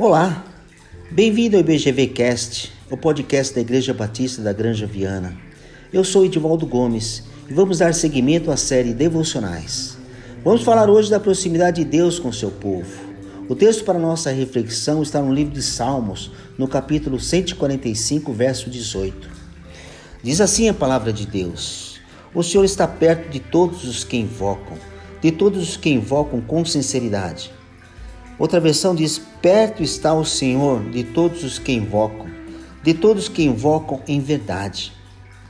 Olá, bem-vindo ao IBGV Cast, o podcast da Igreja Batista da Granja Viana. Eu sou Edivaldo Gomes e vamos dar seguimento à série Devocionais. Vamos falar hoje da proximidade de Deus com seu povo. O texto para nossa reflexão está no livro de Salmos, no capítulo 145, verso 18. Diz assim a palavra de Deus: O Senhor está perto de todos os que invocam, de todos os que invocam com sinceridade. Outra versão diz: Perto está o Senhor de todos os que invocam, de todos que invocam em verdade.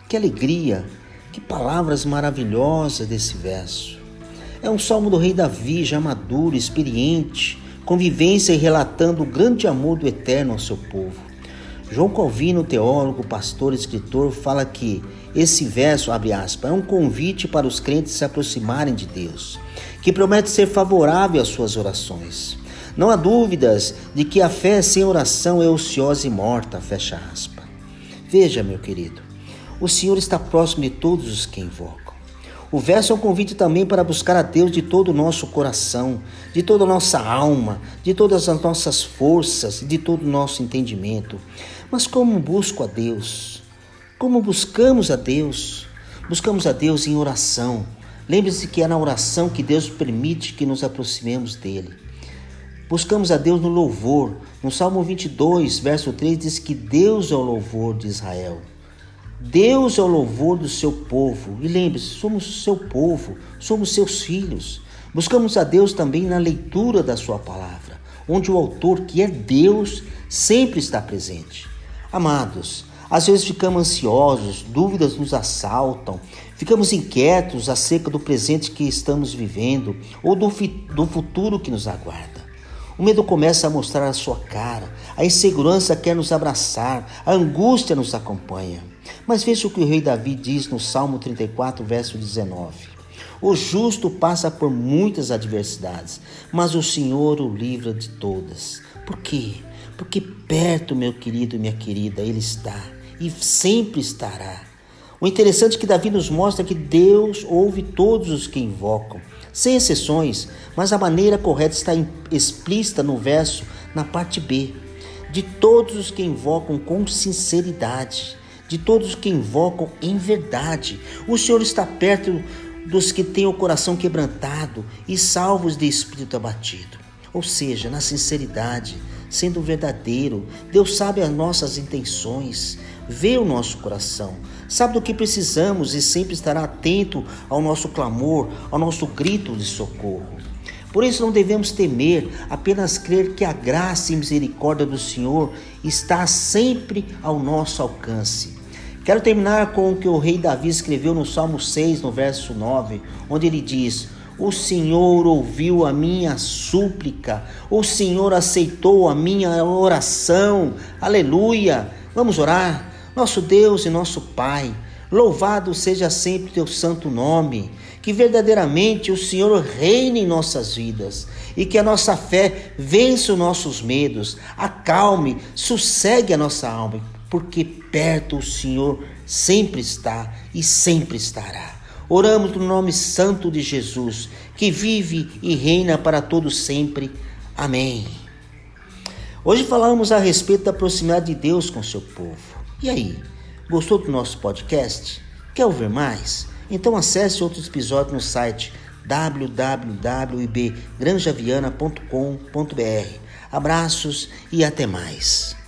Que alegria, que palavras maravilhosas desse verso. É um salmo do rei Davi, já maduro, experiente, convivência e relatando o grande amor do Eterno ao seu povo. João Calvino, teólogo, pastor, escritor, fala que esse verso, abre aspas, é um convite para os crentes se aproximarem de Deus, que promete ser favorável às suas orações. Não há dúvidas de que a fé sem oração é ociosa e morta, fecha aspas. Veja, meu querido, o Senhor está próximo de todos os que invocam. O verso é um convite também para buscar a Deus de todo o nosso coração, de toda a nossa alma, de todas as nossas forças, de todo o nosso entendimento. Mas como busco a Deus? Como buscamos a Deus? Buscamos a Deus em oração. Lembre-se que é na oração que Deus permite que nos aproximemos dele. Buscamos a Deus no louvor. No Salmo 22, verso 3 diz que Deus é o louvor de Israel. Deus é o louvor do seu povo. E lembre-se, somos o seu povo, somos seus filhos. Buscamos a Deus também na leitura da sua palavra, onde o autor, que é Deus, sempre está presente. Amados, às vezes ficamos ansiosos, dúvidas nos assaltam, ficamos inquietos acerca do presente que estamos vivendo ou do, do futuro que nos aguarda. O medo começa a mostrar a sua cara, a insegurança quer nos abraçar, a angústia nos acompanha. Mas veja o que o rei Davi diz no Salmo 34, verso 19. O justo passa por muitas adversidades, mas o Senhor o livra de todas. Por quê? Porque perto, meu querido e minha querida, Ele está e sempre estará. O interessante é que Davi nos mostra que Deus ouve todos os que invocam sem exceções, mas a maneira correta está explícita no verso, na parte B. De todos os que invocam com sinceridade, de todos os que invocam em verdade. O Senhor está perto dos que têm o coração quebrantado e salvos de espírito abatido. Ou seja, na sinceridade, sendo verdadeiro, Deus sabe as nossas intenções, vê o nosso coração, sabe do que precisamos e sempre estará atento ao nosso clamor, ao nosso grito de socorro. Por isso não devemos temer, apenas crer que a graça e misericórdia do Senhor está sempre ao nosso alcance. Quero terminar com o que o rei Davi escreveu no Salmo 6, no verso 9, onde ele diz: O Senhor ouviu a minha súplica, o Senhor aceitou a minha oração. Aleluia! Vamos orar? Nosso Deus e nosso Pai, louvado seja sempre teu santo nome. Que verdadeiramente o Senhor reine em nossas vidas e que a nossa fé vença os nossos medos, acalme, sossegue a nossa alma, porque perto o Senhor sempre está e sempre estará. Oramos no nome santo de Jesus, que vive e reina para todos sempre. Amém. Hoje falamos a respeito da proximidade de Deus com seu povo. E aí, gostou do nosso podcast? Quer ouvir mais? Então acesse outros episódios no site www.ibgranjaviana.com.br. Abraços e até mais.